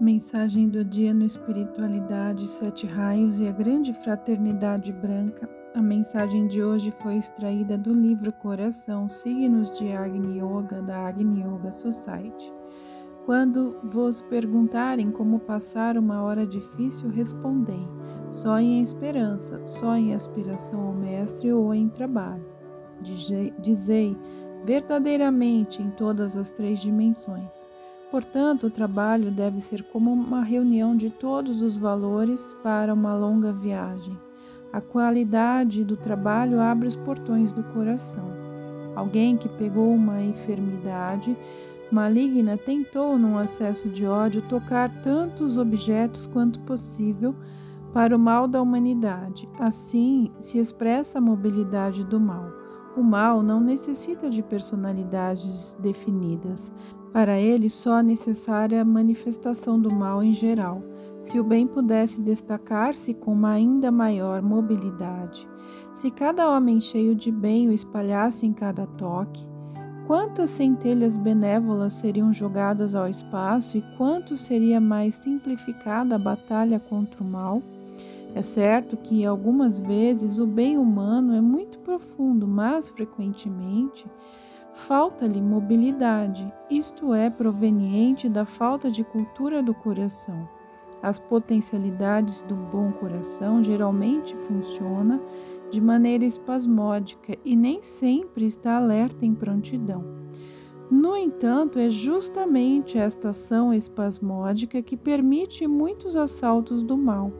Mensagem do dia no Espiritualidade, Sete Raios e a Grande Fraternidade Branca. A mensagem de hoje foi extraída do livro Coração, Signos de Agni Yoga, da Agni Yoga Society. Quando vos perguntarem como passar uma hora difícil, respondei: só em esperança, só em aspiração ao Mestre ou em trabalho. Dizei verdadeiramente em todas as três dimensões. Portanto, o trabalho deve ser como uma reunião de todos os valores para uma longa viagem. A qualidade do trabalho abre os portões do coração. Alguém que pegou uma enfermidade maligna tentou, num acesso de ódio, tocar tantos objetos quanto possível para o mal da humanidade. Assim se expressa a mobilidade do mal. O mal não necessita de personalidades definidas, para ele, só a necessária manifestação do mal em geral, se o bem pudesse destacar-se com uma ainda maior mobilidade. Se cada homem cheio de bem o espalhasse em cada toque, quantas centelhas benévolas seriam jogadas ao espaço e quanto seria mais simplificada a batalha contra o mal? É certo que algumas vezes o bem humano é muito profundo, mas frequentemente falta-lhe mobilidade, isto é, proveniente da falta de cultura do coração. As potencialidades do bom coração geralmente funcionam de maneira espasmódica e nem sempre está alerta em prontidão. No entanto, é justamente esta ação espasmódica que permite muitos assaltos do mal,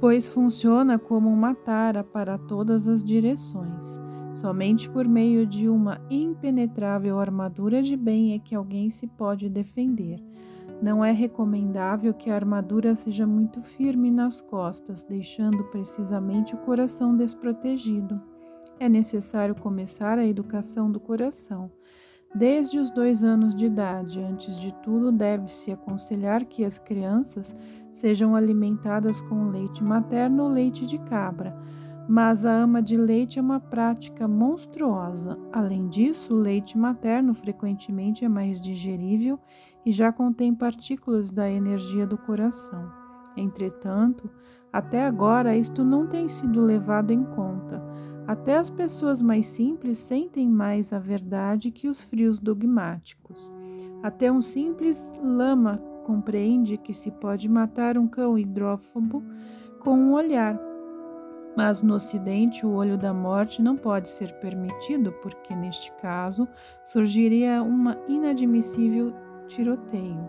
pois funciona como uma tara para todas as direções. Somente por meio de uma impenetrável armadura de bem é que alguém se pode defender. Não é recomendável que a armadura seja muito firme nas costas, deixando precisamente o coração desprotegido. É necessário começar a educação do coração. Desde os dois anos de idade, antes de tudo, deve-se aconselhar que as crianças sejam alimentadas com leite materno ou leite de cabra mas a ama de leite é uma prática monstruosa. Além disso, o leite materno frequentemente é mais digerível e já contém partículas da energia do coração. Entretanto, até agora isto não tem sido levado em conta. Até as pessoas mais simples sentem mais a verdade que os frios dogmáticos. Até um simples lama compreende que se pode matar um cão hidrófobo com um olhar mas no Ocidente, o olho da morte não pode ser permitido, porque neste caso surgiria uma inadmissível tiroteio.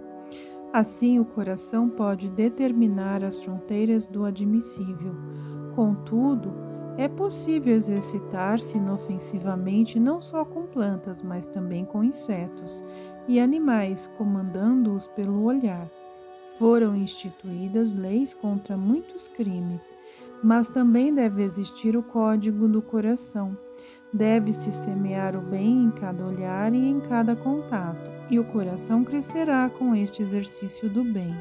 Assim, o coração pode determinar as fronteiras do admissível. Contudo, é possível exercitar-se inofensivamente não só com plantas, mas também com insetos e animais, comandando-os pelo olhar. Foram instituídas leis contra muitos crimes mas também deve existir o código do coração. Deve-se semear o bem em cada olhar e em cada contato, e o coração crescerá com este exercício do bem.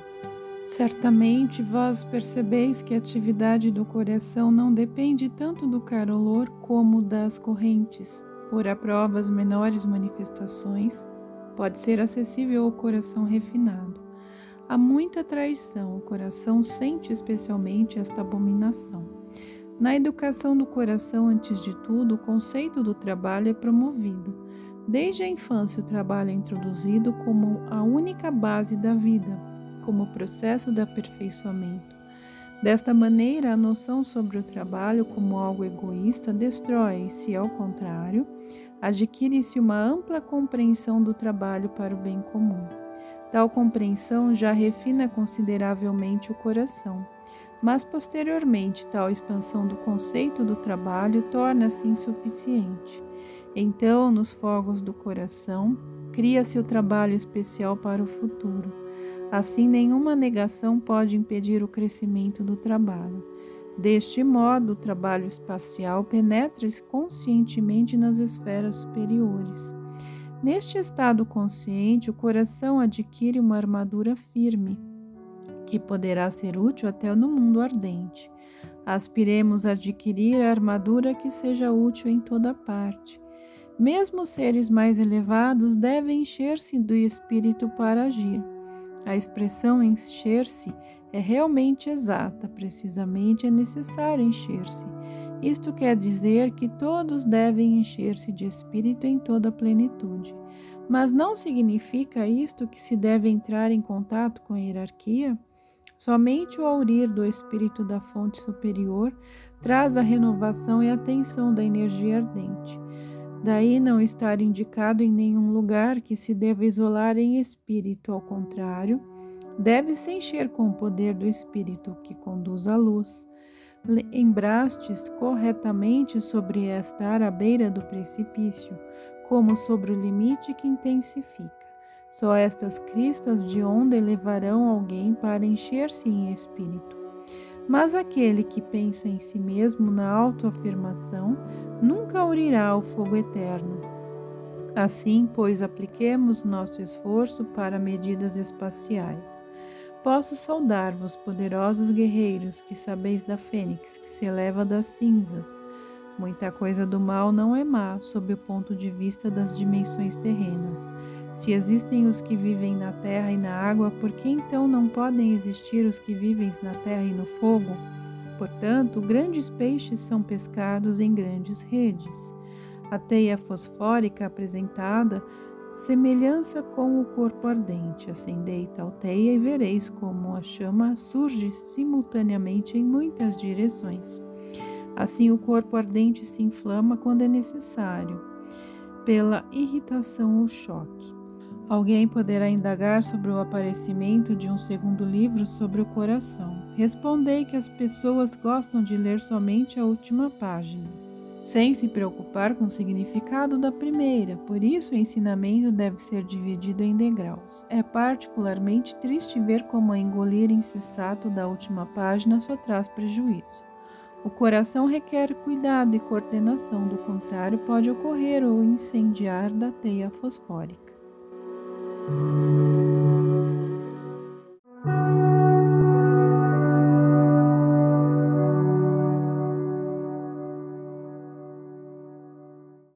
Certamente vós percebeis que a atividade do coração não depende tanto do calor como das correntes. Por a prova as menores manifestações, pode ser acessível ao coração refinado. Há muita traição, o coração sente especialmente esta abominação. Na educação do coração, antes de tudo, o conceito do trabalho é promovido. Desde a infância, o trabalho é introduzido como a única base da vida, como processo de aperfeiçoamento. Desta maneira, a noção sobre o trabalho como algo egoísta destrói-se, ao contrário, adquire-se uma ampla compreensão do trabalho para o bem comum. Tal compreensão já refina consideravelmente o coração, mas posteriormente tal expansão do conceito do trabalho torna-se insuficiente. Então, nos fogos do coração, cria-se o trabalho especial para o futuro. Assim, nenhuma negação pode impedir o crescimento do trabalho. Deste modo, o trabalho espacial penetra-se conscientemente nas esferas superiores. Neste estado consciente, o coração adquire uma armadura firme, que poderá ser útil até no mundo ardente. Aspiremos a adquirir a armadura que seja útil em toda parte. Mesmo os seres mais elevados devem encher-se do espírito para agir. A expressão encher-se é realmente exata, precisamente é necessário encher-se. Isto quer dizer que todos devem encher-se de espírito em toda a plenitude. Mas não significa isto que se deve entrar em contato com a hierarquia? Somente o aurir do espírito da fonte superior traz a renovação e a tensão da energia ardente. Daí não estar indicado em nenhum lugar que se deva isolar em espírito, ao contrário, deve se encher com o poder do espírito que conduz à luz. Lembrastes corretamente sobre estar à beira do precipício, como sobre o limite que intensifica. Só estas cristas de onda levarão alguém para encher-se em espírito. Mas aquele que pensa em si mesmo na autoafirmação nunca aurirá o fogo eterno. Assim, pois, apliquemos nosso esforço para medidas espaciais. Posso saudar-vos, poderosos guerreiros, que sabeis da fênix que se eleva das cinzas. Muita coisa do mal não é má, sob o ponto de vista das dimensões terrenas. Se existem os que vivem na terra e na água, por que então não podem existir os que vivem na terra e no fogo? Portanto, grandes peixes são pescados em grandes redes. A teia fosfórica apresentada semelhança com o corpo ardente. Acendei tal teia e vereis como a chama surge simultaneamente em muitas direções. Assim, o corpo ardente se inflama quando é necessário, pela irritação ou choque. Alguém poderá indagar sobre o aparecimento de um segundo livro sobre o coração. Respondei que as pessoas gostam de ler somente a última página sem se preocupar com o significado da primeira, por isso o ensinamento deve ser dividido em degraus. É particularmente triste ver como a engolir insensato da última página só traz prejuízo. O coração requer cuidado e coordenação, do contrário, pode ocorrer o incendiar da teia fosfórica.